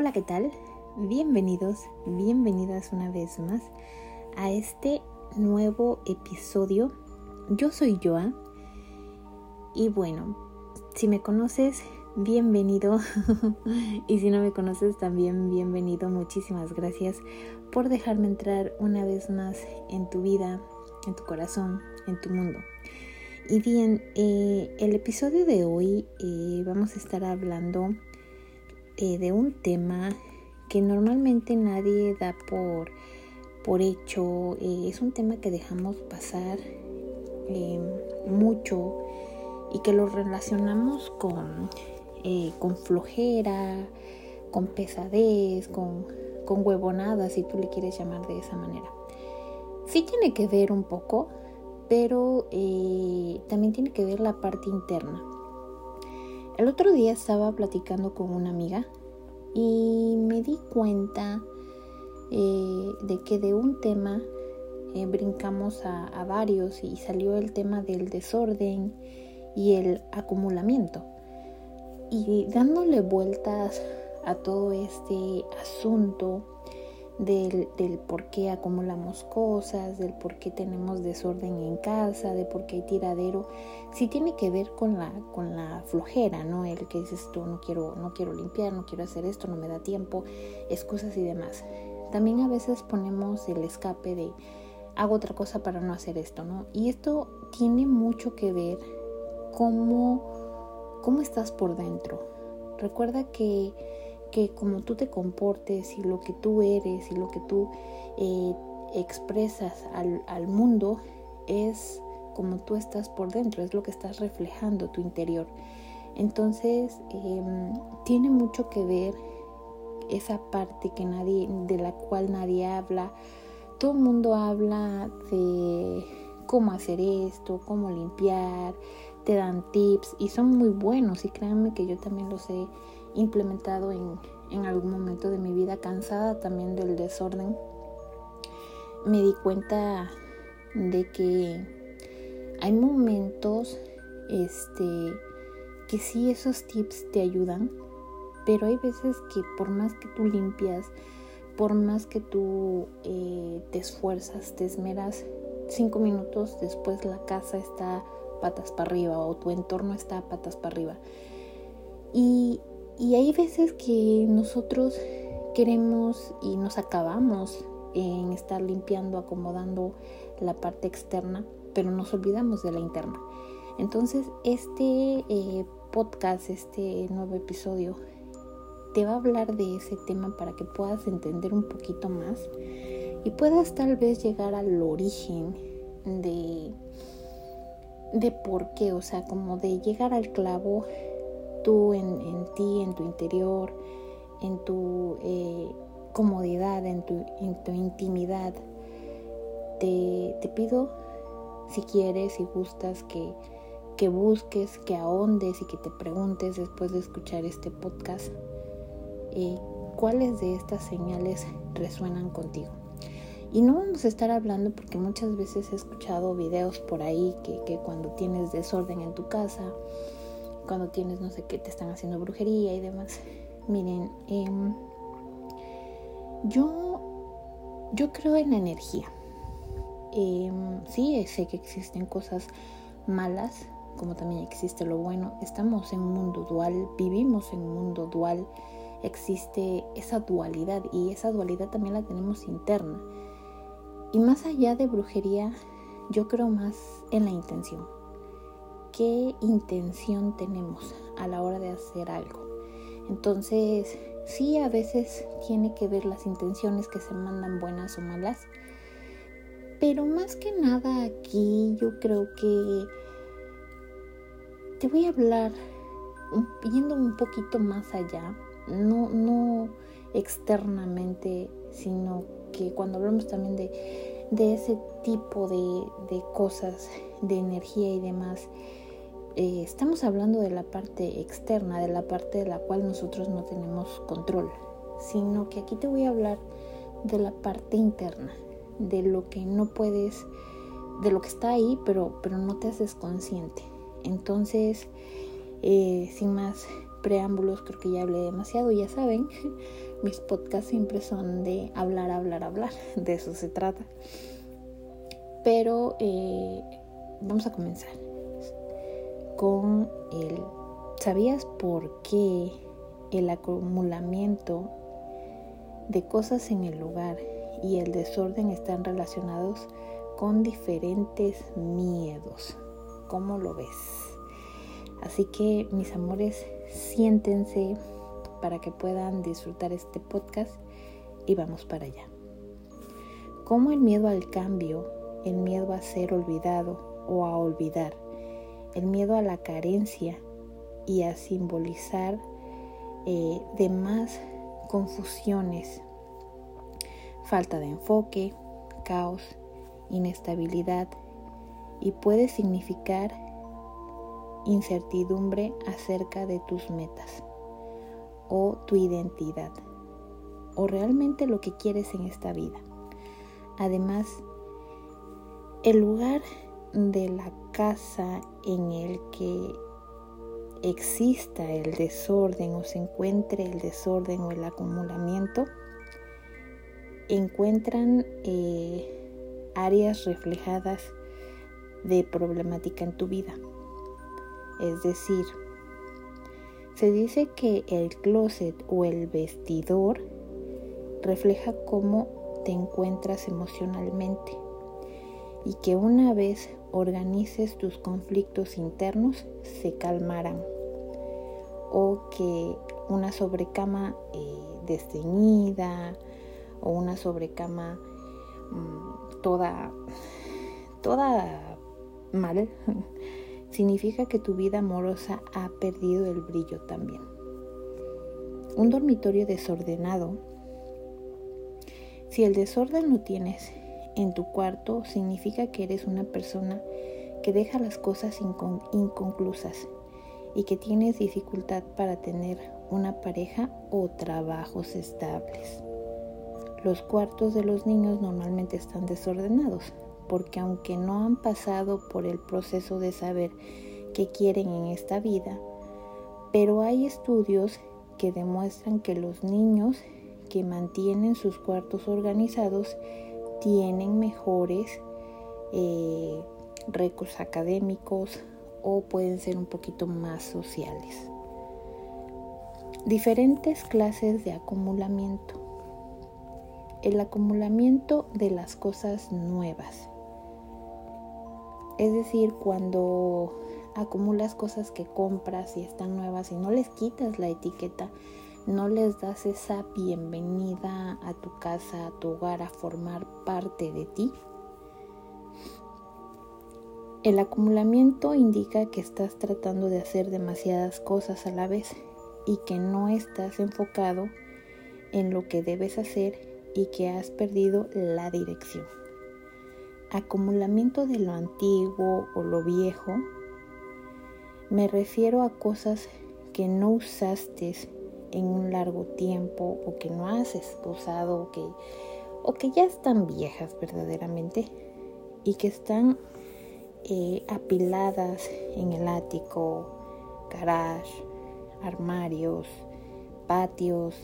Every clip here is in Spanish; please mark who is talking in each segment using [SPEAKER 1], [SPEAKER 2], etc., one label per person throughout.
[SPEAKER 1] Hola, ¿qué tal? Bienvenidos, bienvenidas una vez más a este nuevo episodio. Yo soy Joa y bueno, si me conoces, bienvenido y si no me conoces también bienvenido. Muchísimas gracias por dejarme entrar una vez más en tu vida, en tu corazón, en tu mundo. Y bien, eh, el episodio de hoy eh, vamos a estar hablando eh, de un tema que normalmente nadie da por, por hecho. es un tema que dejamos pasar mucho y que lo relacionamos con, con flojera, con pesadez, con, con huevonada, si tú le quieres llamar de esa manera. Sí tiene que ver un poco pero eh, también tiene que ver la parte interna. El otro día estaba platicando con una amiga y me di cuenta eh, de que de un tema eh, brincamos a, a, varios y salió el tema del desorden y el acumulamiento. Y dándole vueltas a todo este asunto, del, por qué acumulamos cosas, del por qué tenemos desorden en casa, de por qué hay tiradero, sí tiene que ver con la, con la flojera, ¿no? El que dices tú no quiero, no quiero limpiar, no quiero hacer esto, no me da tiempo, excusas y demás. También a veces ponemos el escape de hago otra cosa para no hacer esto, ¿no? Y esto tiene mucho que ver cómo, cómo estás por dentro. Recuerda que que como tú te comportes y lo que tú eres y lo que tú eh, expresas al, mundo es como tú estás por dentro, es lo que estás reflejando tu interior. Entonces em, tiene mucho que ver esa parte que nadie, de la cual nadie habla. Todo el mundo habla de cómo hacer esto, cómo limpiar, te dan tips y son muy buenos y créanme que yo también los he implementado en, en algún momento de mi vida, cansada también del desorden, me di cuenta de que hay momentos este que sí esos tips te ayudan, pero hay veces que por más que tú limpias, por más que tú eh, te esfuerzas, te esmeras, cinco minutos después la casa está patas para arriba o tu entorno está patas para arriba. Y y hay veces que nosotros queremos y nos acabamos en estar limpiando, acomodando la parte externa, pero nos olvidamos de la interna. Entonces, este eh, podcast, este nuevo episodio, te va a hablar de ese tema para que puedas entender un poquito más y puedas tal vez llegar al origen de, de por qué, o sea, como de llegar al clavo tú en, ti, en tu interior, en tu eh, comodidad, en tu, intimidad. Te, pido, si quieres, si gustas, que, que busques, que ahondes y que te preguntes después de escuchar este podcast eh, cuáles de estas señales resuenan contigo. Y no vamos a estar hablando porque muchas veces he escuchado videos por ahí que, que cuando tienes desorden en tu casa, cuando tienes no sé qué, te están haciendo brujería y demás. Miren, em, yo, yo creo en la energía. Em, sí, sé que existen cosas malas, como también existe lo bueno. Estamos en un mundo dual, vivimos en un mundo dual. Existe esa dualidad y esa dualidad también la tenemos interna. Y más allá de brujería, yo creo más en la intención qué intención tenemos a la hora de hacer algo. Entonces, sí, a veces tiene que ver las intenciones que se mandan buenas o malas, pero más que nada aquí yo creo que te voy a hablar yendo un poquito más allá, no, no externamente, sino que cuando hablamos también de, de ese tipo de, de cosas, de energía y demás, eh, estamos hablando de la parte externa, de la parte de la cual nosotros no tenemos control, sino que aquí te voy a hablar de la parte interna, de lo que no puedes, de lo que está ahí, pero, pero no te haces consciente. Entonces, eh, sin más, preámbulos, creo que ya hablé demasiado, ya saben, mis podcasts siempre son de hablar, hablar, hablar, de eso se trata. Pero eh, vamos a comenzar con el, ¿sabías por qué el acumulamiento de cosas en el lugar y el desorden están relacionados con diferentes miedos? ¿Cómo lo ves? Así que mis amores, siéntense para que puedan disfrutar este podcast y vamos para allá. ¿Cómo el miedo al cambio, el miedo a ser olvidado o a olvidar, el miedo a la carencia y a simbolizar eh, demás confusiones, falta de enfoque, caos, inestabilidad y puede significar incertidumbre acerca de tus metas o tu identidad o realmente lo que quieres en esta vida. Además, el lugar de la casa en el que exista el desorden o se encuentre el desorden o el acumulamiento, encuentran eh, áreas reflejadas de problemática en tu vida. Es decir, se dice que el closet o el vestidor refleja cómo te encuentras emocionalmente y que una vez organices tus conflictos internos se calmarán o que una sobrecama eh, desteñida o una sobrecama mm, toda toda mal significa que tu vida amorosa ha perdido el brillo también. Un dormitorio desordenado. Si el desorden lo tienes en tu cuarto, significa que eres una persona que deja las cosas inconclusas y que tienes dificultad para tener una pareja o trabajos estables. Los cuartos de los niños normalmente están desordenados, porque aunque no han pasado por el proceso de saber qué quieren en esta vida, pero hay estudios que demuestran que los niños que mantienen sus cuartos organizados tienen mejores eh, récords académicos o pueden ser un poquito más sociales. Diferentes clases de acumulamiento. El acumulamiento de las cosas nuevas. Es decir, cuando acumulas cosas que compras y están nuevas y no les quitas la etiqueta, no les das esa bienvenida a tu casa, a tu hogar, a formar parte de ti. El acumulamiento indica que estás tratando de hacer demasiadas cosas a la vez y que no estás enfocado en lo que debes hacer y que has perdido la dirección acumulamiento de lo antiguo o lo viejo, me refiero a cosas que no usaste en un largo tiempo o que no has usado o que, o que ya están viejas verdaderamente y que están eh, apiladas en el ático, garage, armarios, patios,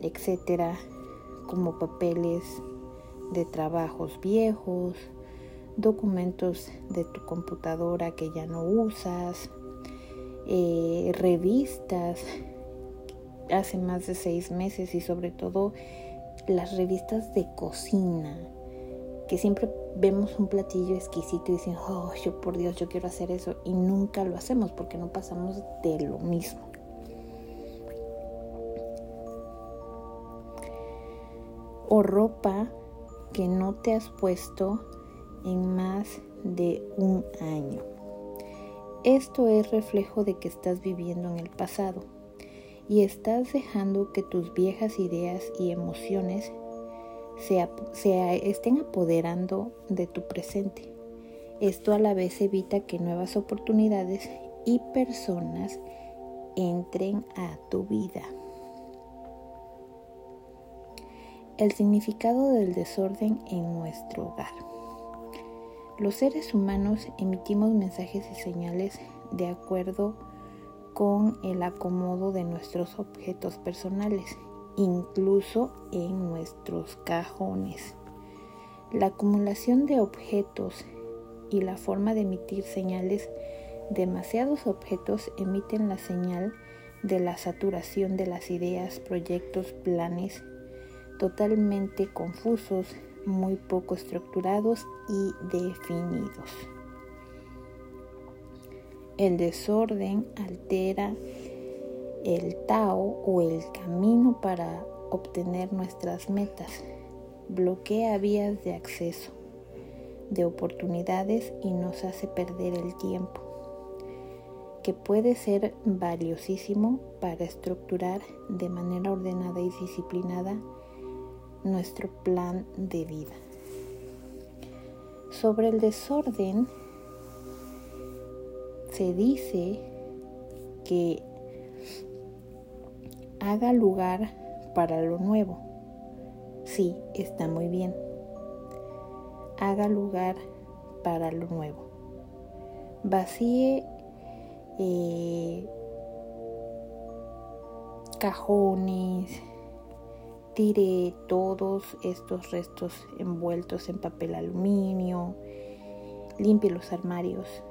[SPEAKER 1] etcétera, como papeles, de trabajos viejos, documentos de tu computadora que ya no usas, eh, revistas hace más de seis meses y sobre todo las revistas de cocina que siempre vemos un platillo exquisito y decimos, oh, yo por Dios, yo quiero hacer eso y nunca lo hacemos porque no pasamos de lo mismo. O ropa que no te has puesto en más de un año. Esto es reflejo de que estás viviendo en el pasado y estás dejando que tus viejas ideas y emociones se, se, estén apoderando de tu presente. Esto a la vez evita que nuevas oportunidades y personas entren a tu vida. El significado del desorden en nuestro hogar. Los seres humanos emitimos mensajes y señales de acuerdo con el acomodo de nuestros objetos personales, incluso en nuestros cajones. La acumulación de objetos y la forma de emitir señales, demasiados objetos emiten la señal de la saturación de las ideas, proyectos, planes totalmente confusos, muy poco estructurados y definidos. El desorden altera el Tao o el camino para obtener nuestras metas. Bloquea vías de acceso, de oportunidades y nos hace perder el tiempo, que puede ser valiosísimo para estructurar de manera ordenada y disciplinada nuestro plan de vida. Sobre el desorden, se dice que haga lugar para lo nuevo. Sí, está muy bien. Haga lugar para lo nuevo. Vacíe eh, cajones, tire todos estos restos envueltos en papel aluminio, limpie los armarios,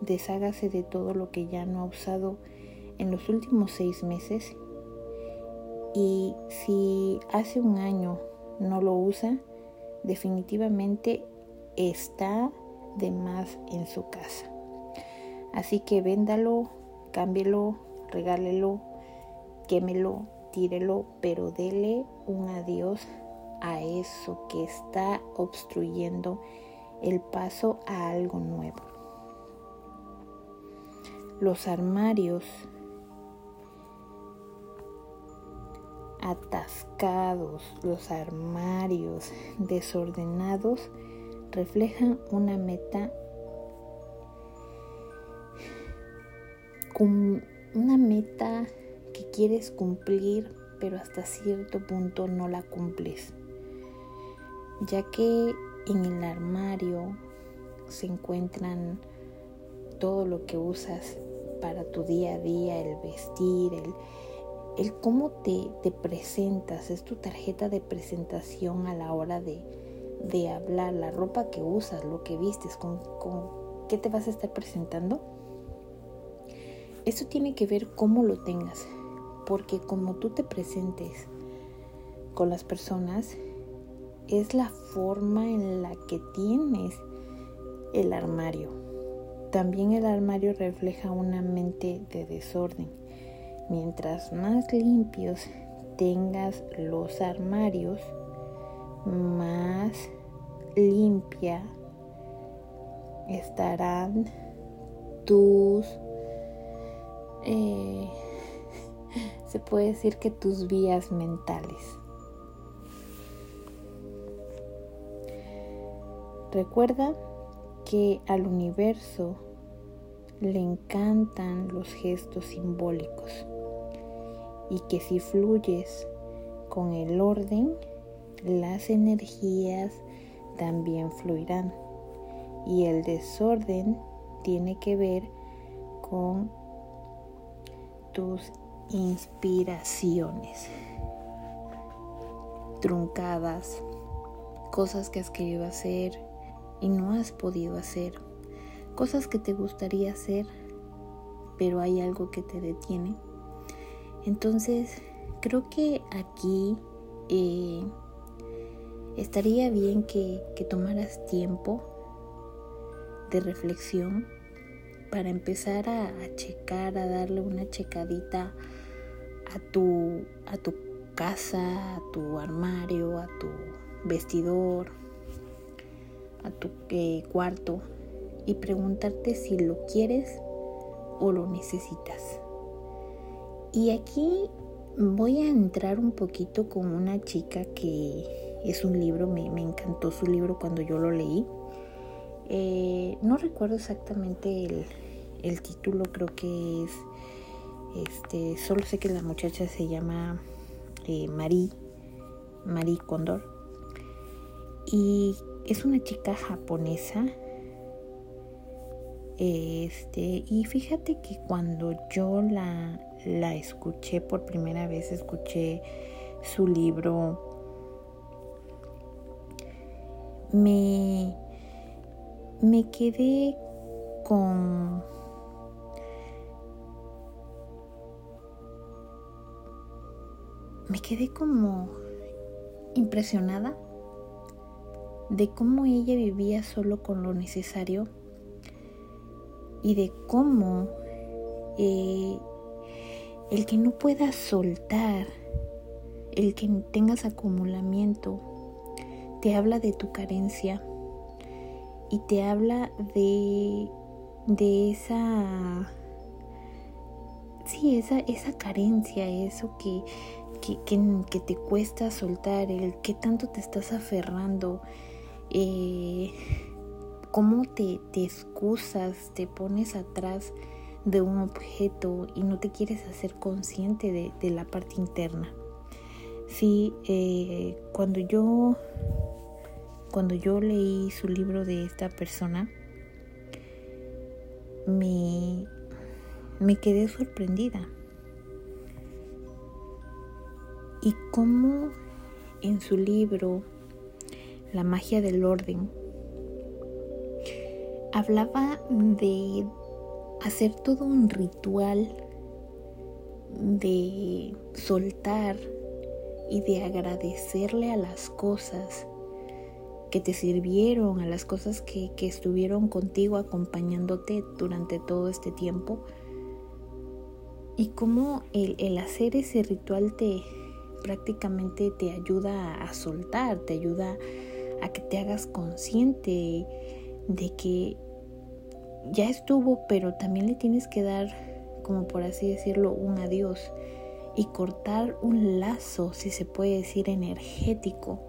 [SPEAKER 1] deshágase de todo lo que ya no ha usado en los últimos seis meses y si hace un año no lo usa, definitivamente está de más en su casa. Así que véndalo, cámbielo, regálelo, quémelo, tírelo, pero dele un adiós a eso que está obstruyendo el paso a algo nuevo los armarios atascados, los armarios desordenados reflejan una meta una meta que quieres cumplir pero hasta cierto punto no la cumples ya que en el armario se encuentran todo lo que usas para tu día a día, el vestir, el, el cómo te, te, presentas, es tu tarjeta de presentación a la hora de, de hablar, la ropa que usas, lo que vistes, con, con qué te vas a estar presentando. Eso tiene que ver cómo lo tengas, porque como tú te presentes con las personas, es la forma en la que tienes el armario. También el armario refleja una mente de desorden. Mientras más limpios tengas los armarios, más limpia estarán tus, eh, se puede decir que tus vías mentales. Recuerda que al universo le encantan los gestos simbólicos y que si fluyes con el orden, las energías también fluirán. Y el desorden tiene que ver con tus inspiraciones truncadas, cosas que has querido hacer y no has podido hacer cosas que te gustaría hacer, pero hay algo que te detiene. Entonces, creo que aquí eh, estaría bien que, tomaras tiempo de reflexión para empezar a, a, checar, a darle una checadita a tu, a tu casa, a tu armario, a tu vestidor, a tu eh, cuarto, y preguntarte si lo quieres o lo necesitas. Y aquí voy a entrar un poquito con una chica que es un libro, me, encantó su libro cuando yo lo leí. Eh, no recuerdo exactamente el, título, creo que es, este, solo sé que la muchacha se llama eh, Marie, Marie Condor. Y es una chica japonesa Este, y fíjate que cuando yo la, la escuché por primera vez, escuché su libro, me, me quedé con me quedé como impresionada de cómo ella vivía solo con lo necesario y de cómo eh, el que no puedas soltar, el que tengas acumulamiento, te habla de tu carencia y te habla de, de esa, sí, esa, esa carencia, eso que, que, que, te cuesta soltar, el que tanto te estás aferrando, eh, cómo te, te excusas, te pones atrás de un objeto y no te quieres hacer consciente de, la parte interna. Sí, eh, cuando yo cuando yo leí su libro de esta persona, me, me quedé sorprendida. Y cómo en su libro, La magia del orden, hablaba de hacer todo un ritual de soltar y de agradecerle a las cosas que te sirvieron, a las cosas que, estuvieron contigo acompañándote durante todo este tiempo. Y cómo el, hacer ese ritual te prácticamente te ayuda a soltar, te ayuda a que te hagas consciente de que ya estuvo, pero también le tienes que dar, como por así decirlo, un adiós y cortar un lazo, si se puede decir, energético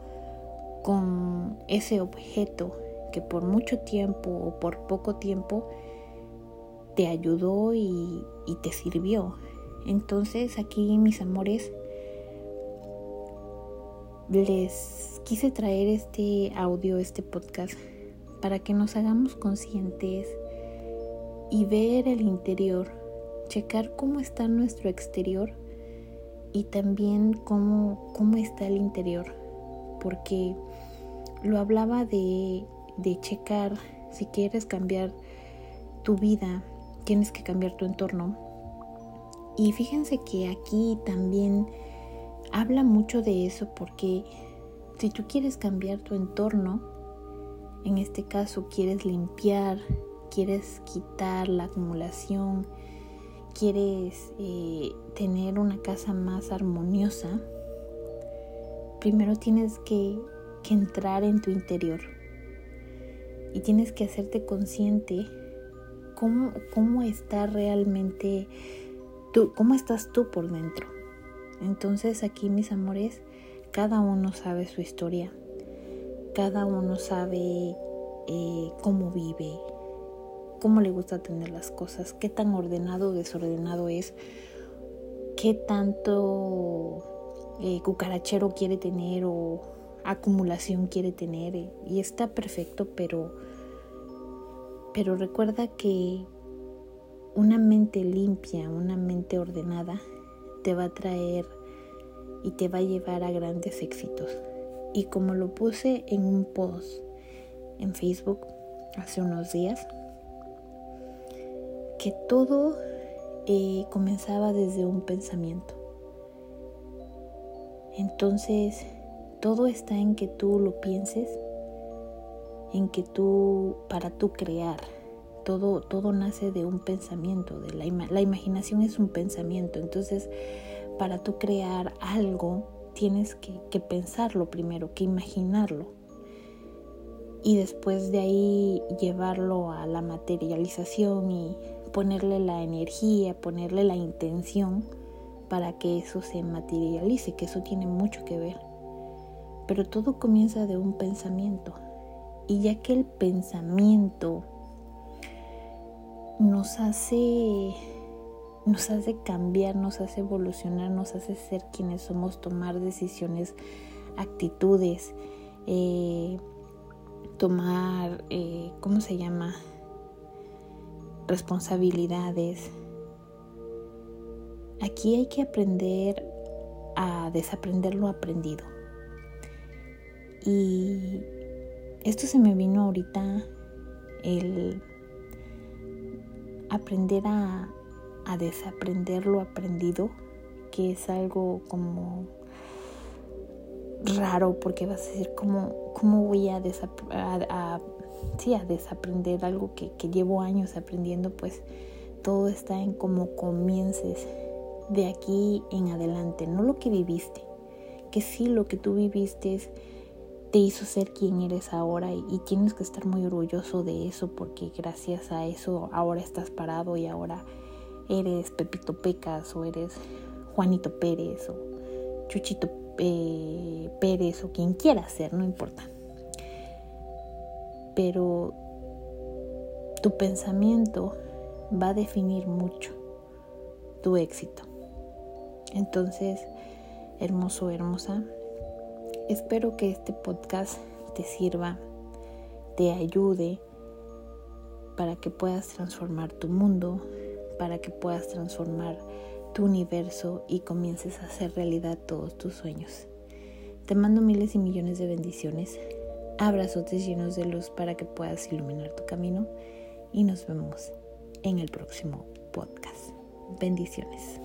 [SPEAKER 1] con ese objeto que por mucho tiempo o por poco tiempo te ayudó y, te sirvió. Entonces aquí, mis amores, les quise traer este audio, este podcast, para que nos hagamos conscientes y ver el interior, checar cómo está nuestro exterior y también cómo, cómo está el interior porque lo hablaba de, de checar si quieres cambiar tu vida, tienes que cambiar tu entorno. Y fíjense que aquí también habla mucho de eso porque si tú quieres cambiar tu entorno, en este caso quieres limpiar, quieres quitar la acumulación, quieres eh, tener una casa más armoniosa, primero tienes que, entrar en tu interior y tienes que hacerte consciente cómo, cómo está realmente tú, cómo estás tú por dentro. Entonces aquí mis amores, cada uno sabe su historia, cada uno sabe eh, cómo vive, cómo le gusta tener las cosas, qué tan ordenado o desordenado es, qué tanto eh, cucarachero quiere tener o acumulación quiere tener eh, y está perfecto, pero pero recuerda que una mente limpia, una mente ordenada te va a traer y te va a llevar a grandes éxitos. Y como lo puse en un post en Facebook hace unos días, que todo eh, comenzaba desde un pensamiento. Entonces, todo está en que tú lo pienses, en que tú, para tú crear. Todo, todo nace de un pensamiento, de la, la imaginación es un pensamiento. Entonces, para tú crear algo, tienes que, que pensarlo primero, que imaginarlo. Y después de ahí llevarlo a la materialización y ponerle la energía, ponerle la intención para que eso se materialice, que eso tiene mucho que ver. Pero todo comienza de un pensamiento. Y ya que el pensamiento nos hace nos hace cambiar, nos hace evolucionar, nos hace ser quienes somos, tomar decisiones, actitudes, eh, tomar, eh, ¿cómo se llama? responsabilidades. Aquí hay que aprender a desaprender lo aprendido. Y esto se me vino ahorita el aprender a, desaprender lo aprendido, que es algo como raro porque vas a decir cómo, cómo voy a, a, desaprender algo que, que, llevo años aprendiendo, pues todo está en cómo comiences de aquí en adelante, no lo que viviste, que sí lo que tú viviste te hizo ser quien eres ahora y, tienes que estar muy orgulloso de eso porque gracias a eso ahora estás parado y ahora eres Pepito Pecas o eres Juanito Pérez o Chuchito eh, Pérez o quien quiera ser, no importa. Pero tu pensamiento va a definir mucho tu éxito. Entonces, hermoso, hermosa, espero que este podcast te sirva, te ayude para que puedas transformar tu mundo, para que puedas transformar tu universo y comiences a hacer realidad todos tus sueños. Te mando miles y millones de bendiciones, abrazotes llenos de luz para que puedas iluminar tu camino y nos vemos en el próximo podcast. Bendiciones.